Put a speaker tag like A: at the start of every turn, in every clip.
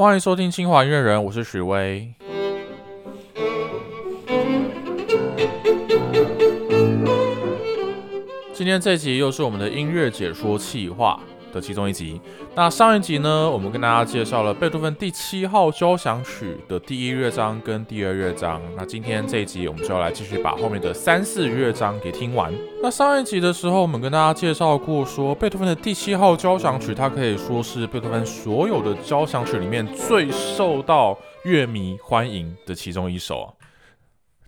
A: 欢迎收听清华音乐人，我是许巍。今天这集又是我们的音乐解说企划。的其中一集。那上一集呢，我们跟大家介绍了贝多芬第七号交响曲的第一乐章跟第二乐章。那今天这一集，我们就要来继续把后面的三四乐章给听完。那上一集的时候，我们跟大家介绍过，说贝多芬的第七号交响曲，它可以说是贝多芬所有的交响曲里面最受到乐迷欢迎的其中一首。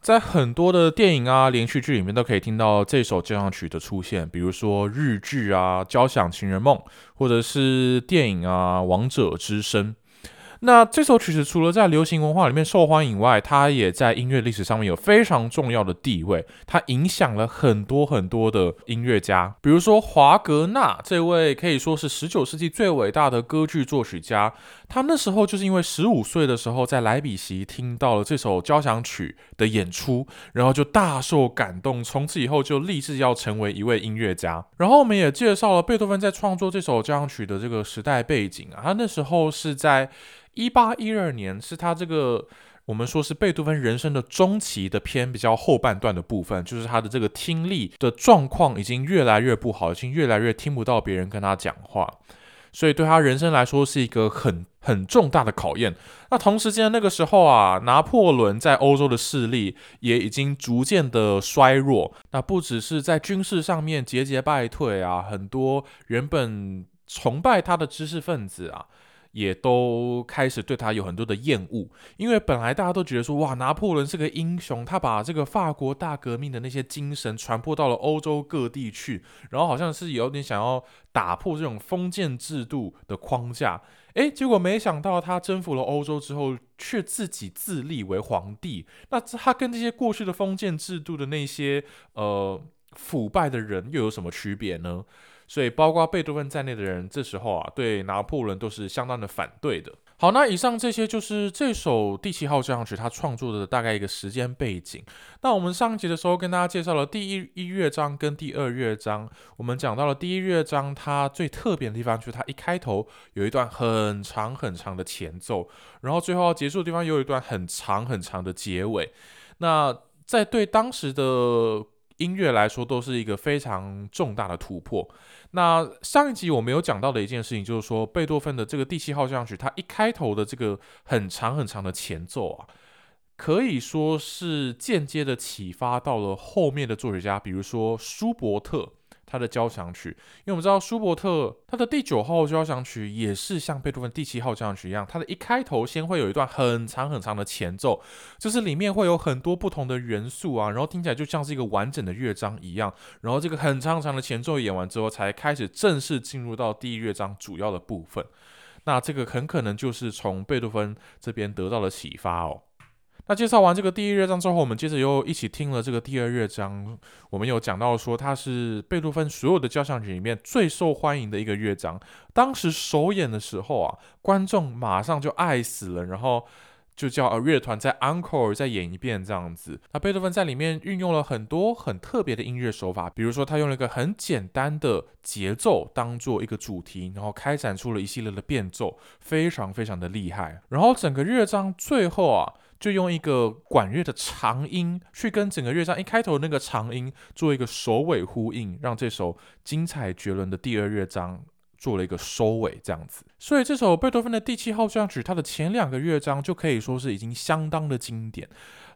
A: 在很多的电影啊、连续剧里面都可以听到这首交响曲的出现，比如说日剧啊《交响情人梦》，或者是电影啊《王者之声》。那这首曲子除了在流行文化里面受欢迎外，它也在音乐历史上面有非常重要的地位。它影响了很多很多的音乐家，比如说华格纳这位可以说是十九世纪最伟大的歌剧作曲家。他那时候就是因为十五岁的时候在莱比锡听到了这首交响曲的演出，然后就大受感动，从此以后就立志要成为一位音乐家。然后我们也介绍了贝多芬在创作这首交响曲的这个时代背景啊，他那时候是在。一八一二年是他这个我们说是贝多芬人生的中期的偏比较后半段的部分，就是他的这个听力的状况已经越来越不好，已经越来越听不到别人跟他讲话，所以对他人生来说是一个很很重大的考验。那同时间那个时候啊，拿破仑在欧洲的势力也已经逐渐的衰弱，那不只是在军事上面节节败退啊，很多原本崇拜他的知识分子啊。也都开始对他有很多的厌恶，因为本来大家都觉得说，哇，拿破仑是个英雄，他把这个法国大革命的那些精神传播到了欧洲各地去，然后好像是有点想要打破这种封建制度的框架，诶，结果没想到他征服了欧洲之后，却自己自立为皇帝，那他跟这些过去的封建制度的那些呃腐败的人又有什么区别呢？所以，包括贝多芬在内的人，这时候啊，对拿破仑都是相当的反对的。好，那以上这些就是这首第七号交响曲他创作的大概一个时间背景。那我们上一集的时候跟大家介绍了第一一乐章跟第二乐章，我们讲到了第一乐章它最特别的地方就是它一开头有一段很长很长的前奏，然后最后结束的地方又有一段很长很长的结尾。那在对当时的音乐来说，都是一个非常重大的突破。那上一集我没有讲到的一件事情，就是说贝多芬的这个第七号交响曲，它一开头的这个很长很长的前奏啊，可以说是间接的启发到了后面的作曲家，比如说舒伯特。他的交响曲，因为我们知道舒伯特他的第九号交响曲也是像贝多芬第七号交响曲一样，它的一开头先会有一段很长很长的前奏，就是里面会有很多不同的元素啊，然后听起来就像是一个完整的乐章一样，然后这个很长很长的前奏演完之后，才开始正式进入到第一乐章主要的部分。那这个很可能就是从贝多芬这边得到了启发哦。那介绍完这个第一乐章之后，我们接着又一起听了这个第二乐章。我们有讲到说，它是贝多芬所有的交响曲里面最受欢迎的一个乐章。当时首演的时候啊，观众马上就爱死了，然后就叫呃乐团在 encore 再演一遍这样子。那贝多芬在里面运用了很多很特别的音乐手法，比如说他用了一个很简单的节奏当做一个主题，然后开展出了一系列的变奏，非常非常的厉害。然后整个乐章最后啊。就用一个管乐的长音去跟整个乐章一开头那个长音做一个首尾呼应，让这首精彩绝伦的第二乐章做了一个收尾，这样子。所以这首贝多芬的第七号交响曲，它的前两个乐章就可以说是已经相当的经典。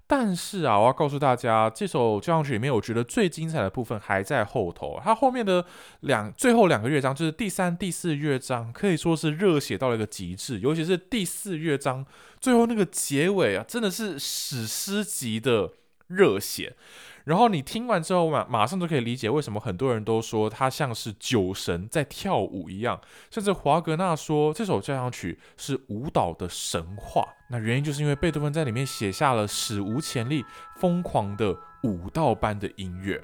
A: 但是啊，我要告诉大家，这首交响曲里面，我觉得最精彩的部分还在后头。它后面的两最后两个乐章，就是第三、第四乐章，可以说是热血到了一个极致。尤其是第四乐章最后那个结尾啊，真的是史诗级的热血。然后你听完之后，马马上就可以理解为什么很多人都说它像是酒神在跳舞一样，甚至华格纳说这首交响曲是舞蹈的神话。那原因就是因为贝多芬在里面写下了史无前例、疯狂的舞蹈般的音乐。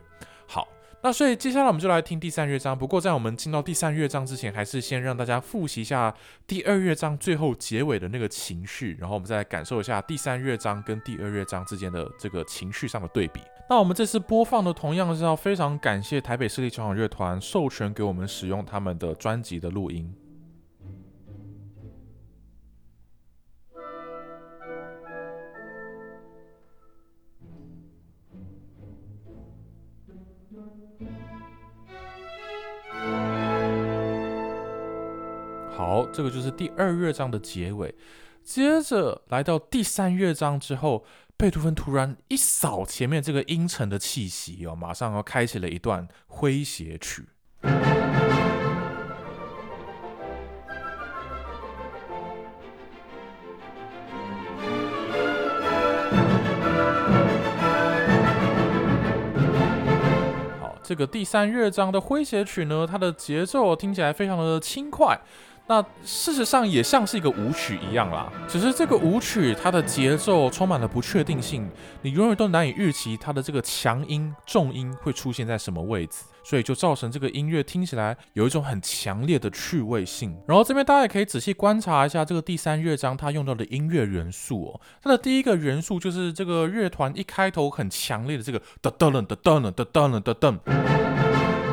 A: 好。那所以接下来我们就来听第三乐章。不过在我们进到第三乐章之前，还是先让大家复习一下第二乐章最后结尾的那个情绪，然后我们再来感受一下第三乐章跟第二乐章之间的这个情绪上的对比。那我们这次播放的同样是要非常感谢台北市立交响乐团授权给我们使用他们的专辑的录音。好，这个就是第二乐章的结尾。接着来到第三乐章之后，贝多芬突然一扫前面这个阴沉的气息哦，马上要开启了一段诙谐曲。好，这个第三乐章的诙谐曲呢，它的节奏听起来非常的轻快。那事实上也像是一个舞曲一样啦，只是这个舞曲它的节奏充满了不确定性，你永远都难以预期它的这个强音、重音会出现在什么位置，所以就造成这个音乐听起来有一种很强烈的趣味性。然后这边大家也可以仔细观察一下这个第三乐章它用到的音乐元素哦，它的第一个元素就是这个乐团一开头很强烈的这个噔噔噔噔噔噔噔噔噔。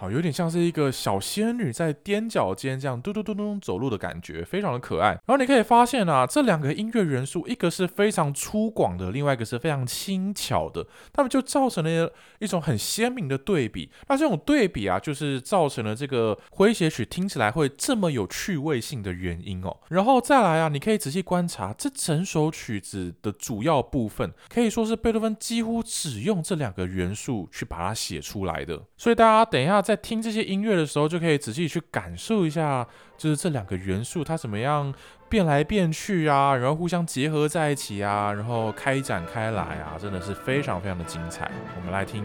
A: 好，有点像是一个小仙女在踮脚尖这样嘟嘟嘟嘟走路的感觉，非常的可爱。然后你可以发现啊，这两个音乐元素，一个是非常粗犷的，另外一个是非常轻巧的，它们就造成了一种很鲜明的对比。那这种对比啊，就是造成了这个诙谐曲听起来会这么有趣味性的原因哦。然后再来啊，你可以仔细观察这整首曲子的主要部分，可以说是贝多芬几乎只用这两个元素去把它写出来的。所以大家等一下。在听这些音乐的时候，就可以仔细去感受一下，就是这两个元素它怎么样变来变去啊，然后互相结合在一起啊，然后开展开来啊，真的是非常非常的精彩。我们来听。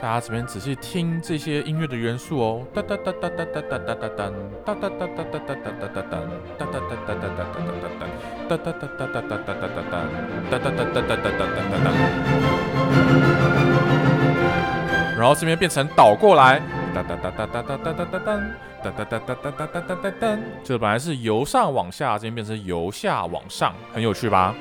A: 大家这边仔细听这些音乐的元素哦，哒哒哒哒哒哒哒哒哒哒，哒哒哒哒哒哒哒哒哒哒，哒哒哒哒哒哒哒哒哒，哒哒哒哒哒哒哒哒哒哒，哒哒哒哒哒哒哒哒哒。然后这边变成倒过来，哒哒哒哒哒哒哒哒哒哒，哒哒哒哒哒哒哒哒哒哒。这本来是由上往下，这边变成由下往上，很有趣吧？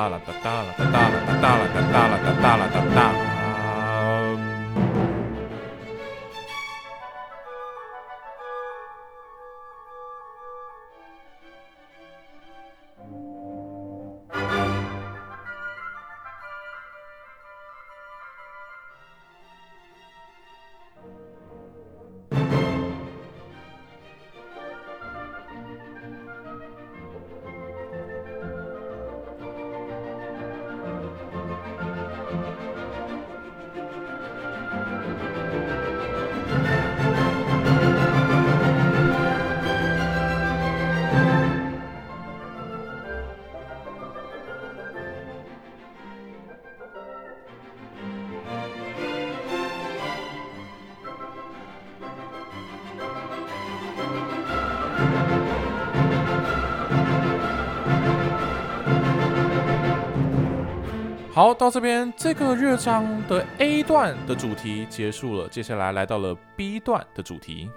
A: 哒啦哒哒啦哒哒啦哒哒啦哒哒好，到这边这个乐章的 A 段的主题结束了，接下来来到了 B 段的主题。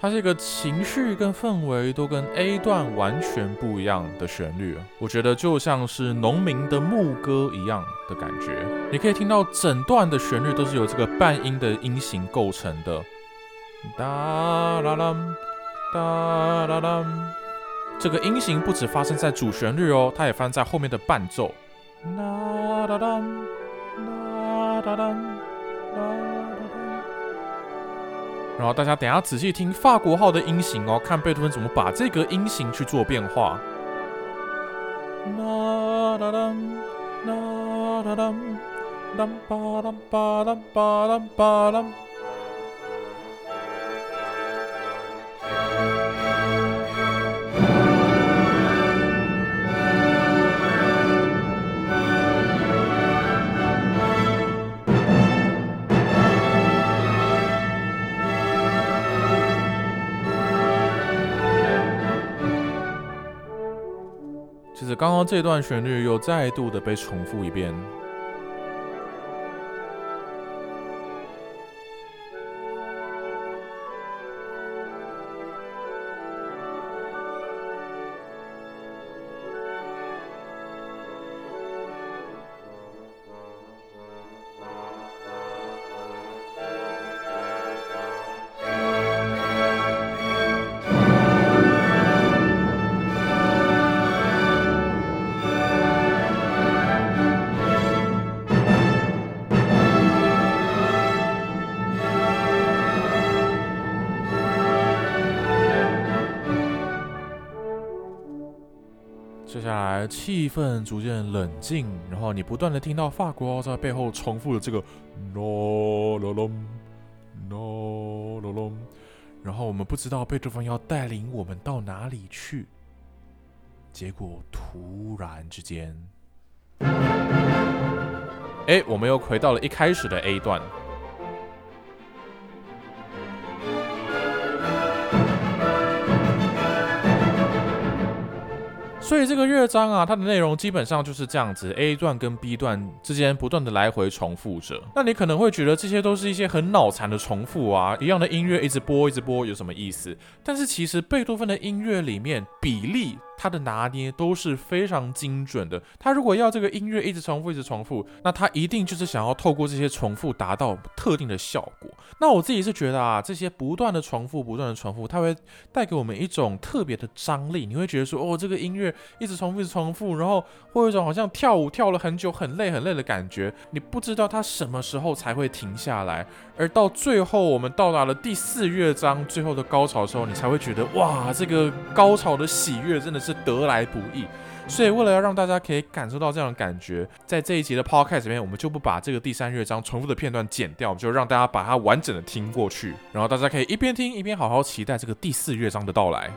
A: 它这个情绪跟氛围都跟 A 段完全不一样的旋律，我觉得就像是农民的牧歌一样的感觉。你可以听到整段的旋律都是由这个半音的音型构成的。哒啦啦，哒啦啦，这个音型不止发生在主旋律哦，它也发生在后面的伴奏。啦啦啦，啦啦啦，啦啦啦，然后大家等下仔细听法国号的音型哦，看贝多芬怎么把这个音型去做变化。其实刚刚这段旋律又再度的被重复一遍。气氛逐渐冷静，然后你不断的听到法国在背后重复的这个 no no no no no no，然后我们不知道贝多芬要带领我们到哪里去，结果突然之间，哎，我们又回到了一开始的 A 段。所以这个乐章啊，它的内容基本上就是这样子，A 段跟 B 段之间不断的来回重复着。那你可能会觉得这些都是一些很脑残的重复啊，一样的音乐一直播一直播有什么意思？但是其实贝多芬的音乐里面比例。他的拿捏都是非常精准的。他如果要这个音乐一直重复、一直重复，那他一定就是想要透过这些重复达到特定的效果。那我自己是觉得啊，这些不断的重复、不断的重复，它会带给我们一种特别的张力。你会觉得说，哦，这个音乐一直重复、一直重复，然后会有一种好像跳舞跳了很久、很累、很累的感觉。你不知道它什么时候才会停下来。而到最后，我们到达了第四乐章最后的高潮的时候，你才会觉得，哇，这个高潮的喜悦真的是得来不易。所以，为了要让大家可以感受到这样的感觉，在这一集的 podcast 里面，我们就不把这个第三乐章重复的片段剪掉，就让大家把它完整的听过去，然后大家可以一边听一边好好期待这个第四乐章的到来。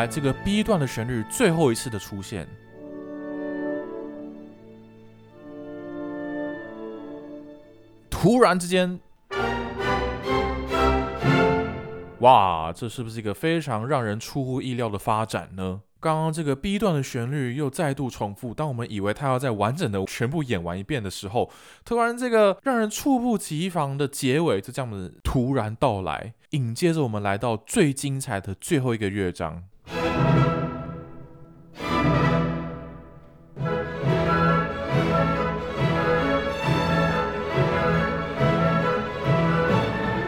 A: 来这个 B 段的旋律最后一次的出现，突然之间，哇，这是不是一个非常让人出乎意料的发展呢？刚刚这个 B 段的旋律又再度重复，当我们以为他要在完整的全部演完一遍的时候，突然这个让人猝不及防的结尾就这样子突然到来，紧接着我们来到最精彩的最后一个乐章。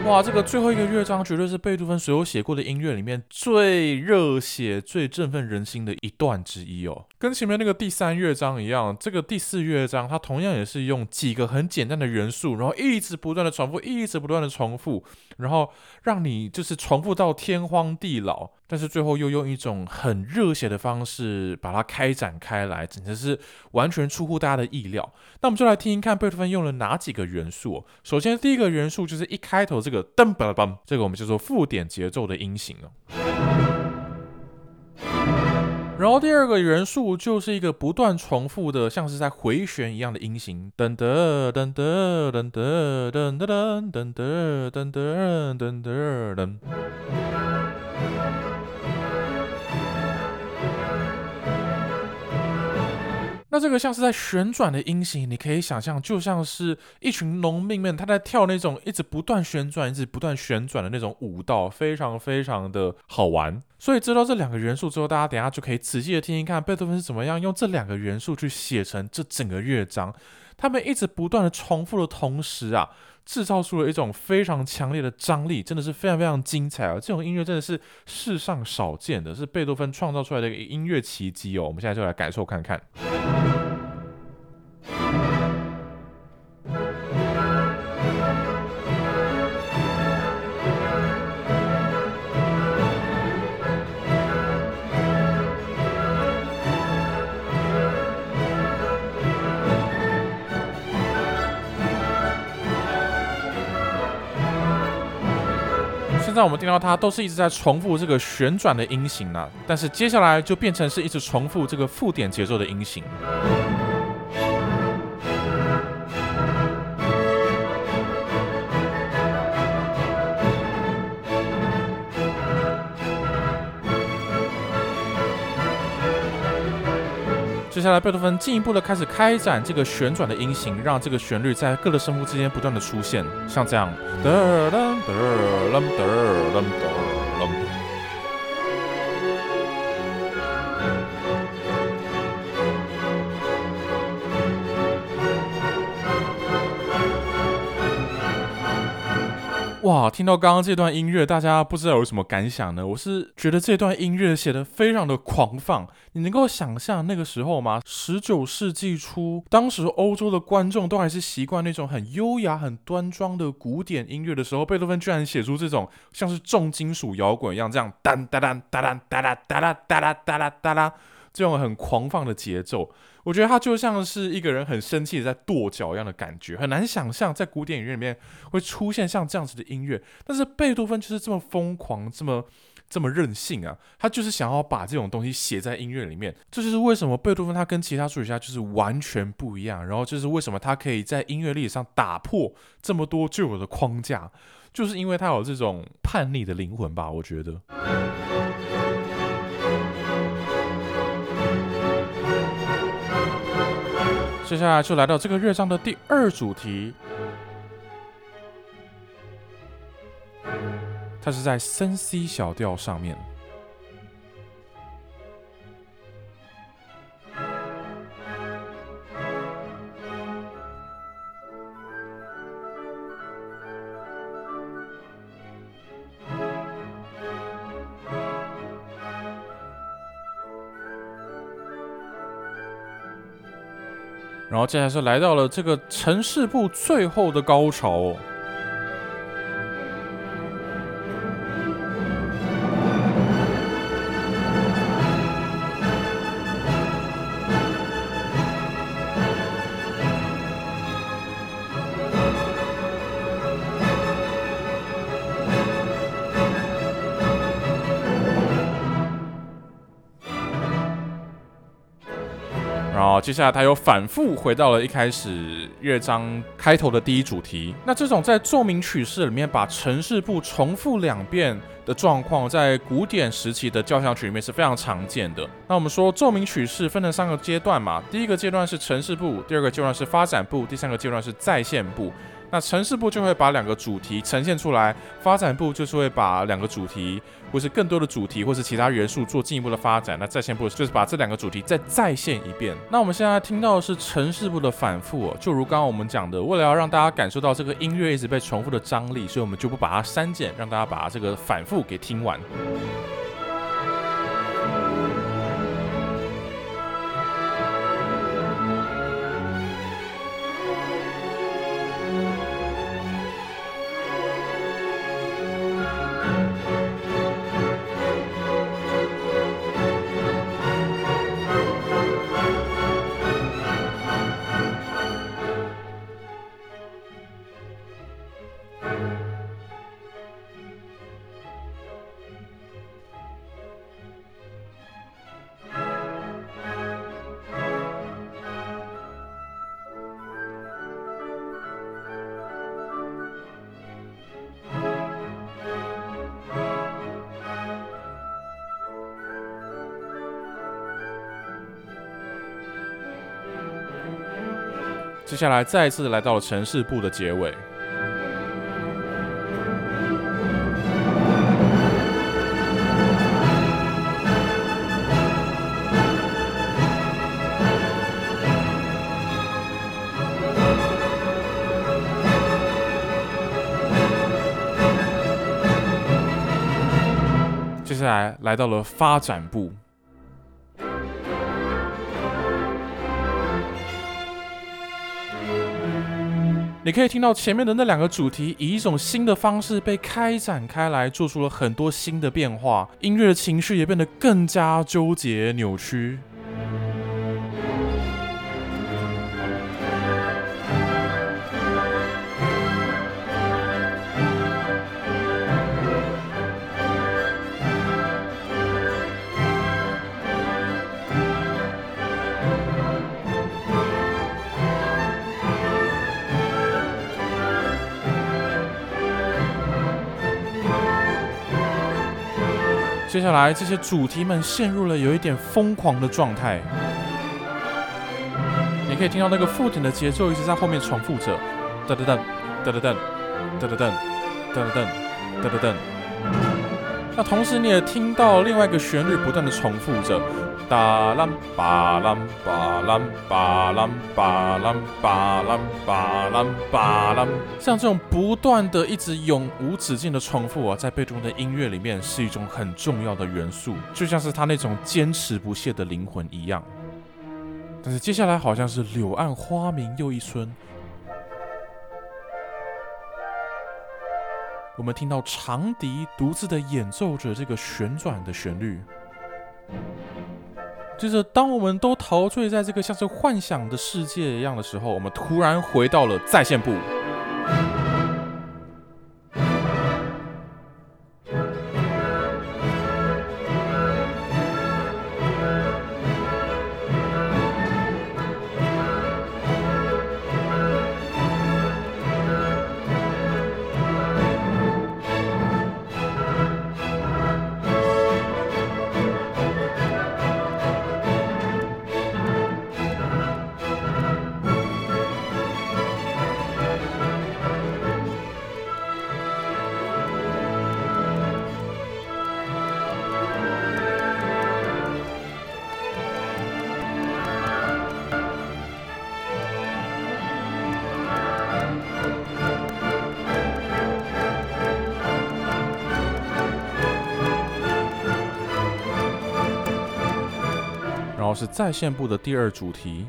A: 哇，这个最后一个乐章绝对是贝多芬所有写过的音乐里面最热血、最振奋人心的一段之一哦。跟前面那个第三乐章一样，这个第四乐章它同样也是用几个很简单的元素，然后一直不断的重复，一直不断的重复，然后让你就是重复到天荒地老。但是最后又用一种很热血的方式把它开展开来，简直是完全出乎大家的意料。那我们就来听听看贝多芬用了哪几个元素。首先，第一个元素就是一开头这个噔吧梆，这个我们叫做附点节奏的音型哦。然后第二个元素就是一个不断重复的，像是在回旋一样的音型，噔噔噔噔噔噔噔噔噔噔噔噔噔噔。那这个像是在旋转的音型，你可以想象，就像是一群农民们他在跳那种一直不断旋转、一直不断旋转的那种舞蹈，非常非常的好玩。所以知道这两个元素之后，大家等下就可以仔细的听听看贝多芬是怎么样用这两个元素去写成这整个乐章。他们一直不断的重复的同时啊，制造出了一种非常强烈的张力，真的是非常非常精彩啊！这种音乐真的是世上少见的，是贝多芬创造出来的一个音乐奇迹哦。我们现在就来感受看看。现在我们听到它都是一直在重复这个旋转的音型呢，但是接下来就变成是一直重复这个附点节奏的音型。接下来，贝多芬进一步的开始开展这个旋转的音型，让这个旋律在各个声部之间不断的出现，像这样。哇，听到刚刚这段音乐，大家不知道有什么感想呢？我是觉得这段音乐写的非常的狂放，你能够想象那个时候吗？十九世纪初，当时欧洲的观众都还是习惯那种很优雅、很端庄的古典音乐的时候，贝多芬居然写出这种像是重金属摇滚一样，这样哒哒哒哒哒哒哒哒哒哒哒哒哒哒。这种很狂放的节奏，我觉得它就像是一个人很生气的在跺脚一样的感觉，很难想象在古典音乐里面会出现像这样子的音乐。但是贝多芬就是这么疯狂，这么这么任性啊！他就是想要把这种东西写在音乐里面。这就是为什么贝多芬他跟其他作曲家就是完全不一样。然后就是为什么他可以在音乐历史上打破这么多旧有的框架，就是因为他有这种叛逆的灵魂吧？我觉得。接下来就来到这个乐章的第二主题，它是在升 C 小调上面。然后接下来是来到了这个城市部最后的高潮。接下来他又反复回到了一开始乐章开头的第一主题。那这种在奏鸣曲式里面把城市部重复两遍的状况，在古典时期的交响曲里面是非常常见的。那我们说奏鸣曲式分成三个阶段嘛，第一个阶段是城市部，第二个阶段是发展部，第三个阶段是在线部。那城市部就会把两个主题呈现出来，发展部就是会把两个主题，或是更多的主题，或是其他元素做进一步的发展。那在线部就是把这两个主题再再现一遍。那我们现在听到的是城市部的反复，就如刚刚我们讲的，为了要让大家感受到这个音乐一直被重复的张力，所以我们就不把它删减，让大家把这个反复给听完。接下来再次来到了城市部的结尾。接下来来到了发展部。你可以听到前面的那两个主题以一种新的方式被开展开来，做出了很多新的变化，音乐的情绪也变得更加纠结扭曲。接下来，这些主题们陷入了有一点疯狂的状态。你可以听到那个附点的节奏一直在后面重复着，噔噔噔，噔噔噔，噔噔噔，噔噔噔，噔噔噔。那同时你也听到另外一个旋律不断的重复着。哒啷巴啷巴啷巴啷巴啷巴啷巴啷巴啷，像这种不断的、一直永无止境的重复啊，在贝多芬的音乐里面是一种很重要的元素，就像是他那种坚持不懈的灵魂一样。但是接下来好像是柳暗花明又一村，我们听到长笛独自的演奏着这个旋转的旋律。就是当我们都陶醉在这个像是幻想的世界一样的时候，我们突然回到了在线部。是在线部的第二主题。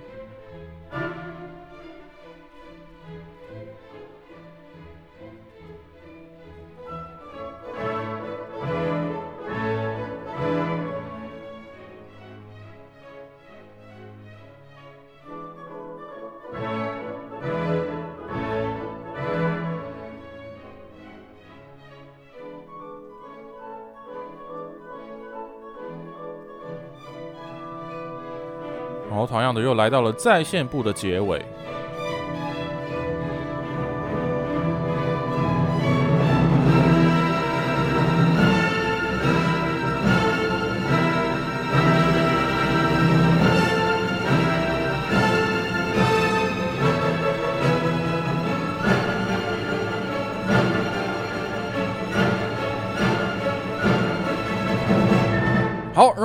A: 又来到了在线部的结尾。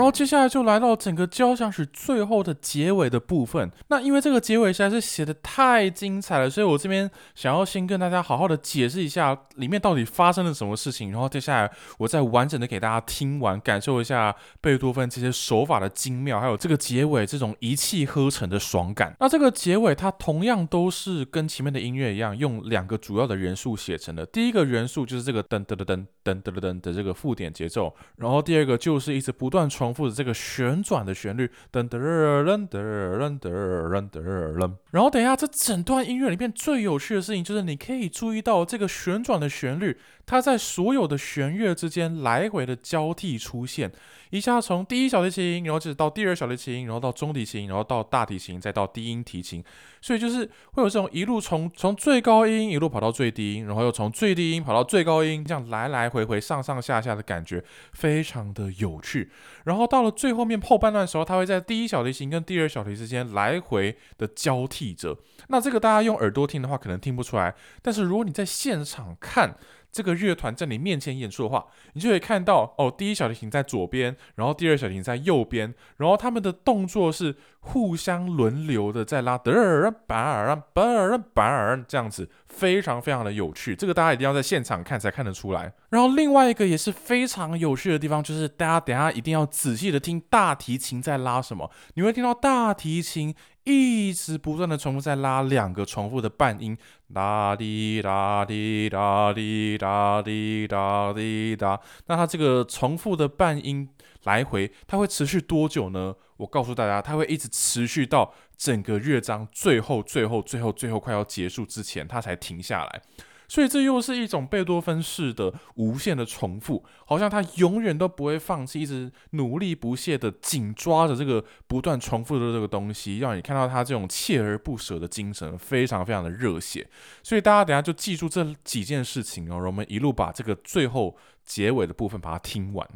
A: 后接下来就来到整个交响曲最后的结尾的部分。那因为这个结尾实在是写的太精彩了，所以我这边想要先跟大家好好的解释一下里面到底发生了什么事情。然后接下来我再完整的给大家听完，感受一下贝多芬这些手法的精妙，还有这个结尾这种一气呵成的爽感。那这个结尾它同样都是跟前面的音乐一样，用两个主要的元素写成的。第一个元素就是这个噔噔噔噔噔噔噔的这个附点节奏，然后第二个就是一直不断。重复或者这个旋转的旋律，噔噔噔噔噔噔噔噔。然后等一下，这整段音乐里面最有趣的事情就是，你可以注意到这个旋转的旋律，它在所有的弦乐之间来回的交替出现。一下从第一小提琴，然后就是到第二小提琴，然后到中提琴，然后到大提琴，再到低音提琴，所以就是会有这种一路从从最高音一路跑到最低音，然后又从最低音跑到最高音，这样来来回回上上下下的感觉非常的有趣。然后到了最后面后半段的时候，它会在第一小提琴跟第二小提之间来回的交替着。那这个大家用耳朵听的话可能听不出来，但是如果你在现场看。这个乐团在你面前演出的话，你就可以看到哦，第一小提琴在左边，然后第二小提琴在右边，然后他们的动作是互相轮流的在拉，德尔巴尔巴尔巴儿这样子，非常非常的有趣。这个大家一定要在现场看才看得出来。然后另外一个也是非常有趣的地方，就是大家等下一定要仔细的听大提琴在拉什么，你会听到大提琴。一直不断的重复在拉两个重复的半音，哒滴哒滴哒滴哒滴哒滴哒。那它这个重复的半音来回，它会持续多久呢？我告诉大家，它会一直持续到整个乐章最后、最后、最后、最后快要结束之前，它才停下来。所以这又是一种贝多芬式的无限的重复，好像他永远都不会放弃，一直努力不懈的紧抓着这个不断重复的这个东西，让你看到他这种锲而不舍的精神，非常非常的热血。所以大家等下就记住这几件事情哦，我们一路把这个最后结尾的部分把它听完。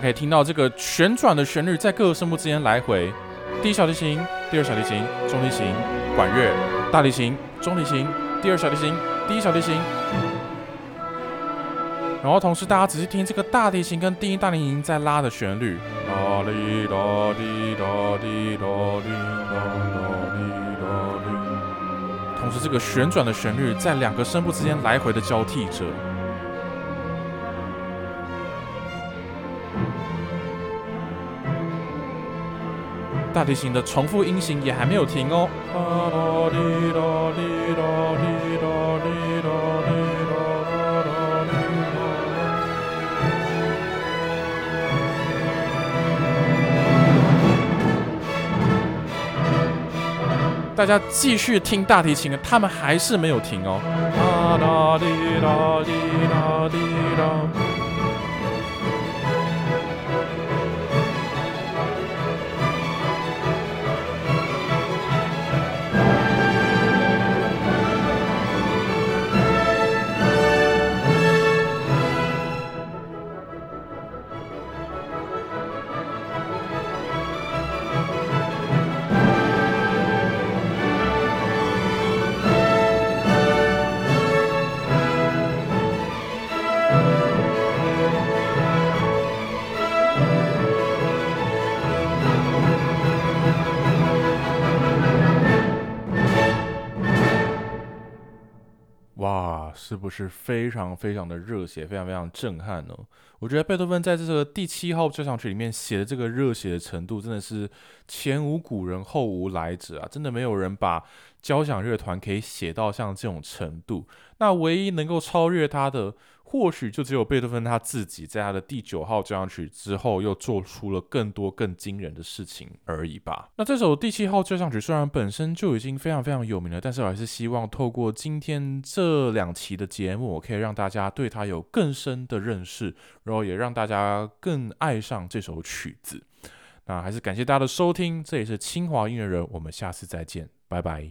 A: 可以听到这个旋转的旋律在各个声部之间来回，第一小提琴、第二小提琴、中提琴、管乐、大提琴、中提琴、第二小提琴、第一小提琴。然后同时大家仔细听这个大提琴跟第一大提琴在拉的旋律，哒哩哒哩哒哩哒哩哒哩哒哩。同时这个旋转的旋律在两个声部之间来回的交替着。大提琴的重复音型也还没有停哦。大家继续听大提琴，他们还是没有停哦。是不是非常非常的热血，非常非常震撼呢？我觉得贝多芬在这个第七号交响曲里面写的这个热血的程度，真的是前无古人后无来者啊！真的没有人把交响乐团可以写到像这种程度。那唯一能够超越他的，或许就只有贝多芬他自己在他的第九号交响曲之后，又做出了更多更惊人的事情而已吧。那这首第七号交响曲虽然本身就已经非常非常有名了，但是我还是希望透过今天这两期的节目，我可以让大家对它有更深的认识，然后也让大家更爱上这首曲子。那还是感谢大家的收听，这里是清华音乐人，我们下次再见，拜拜。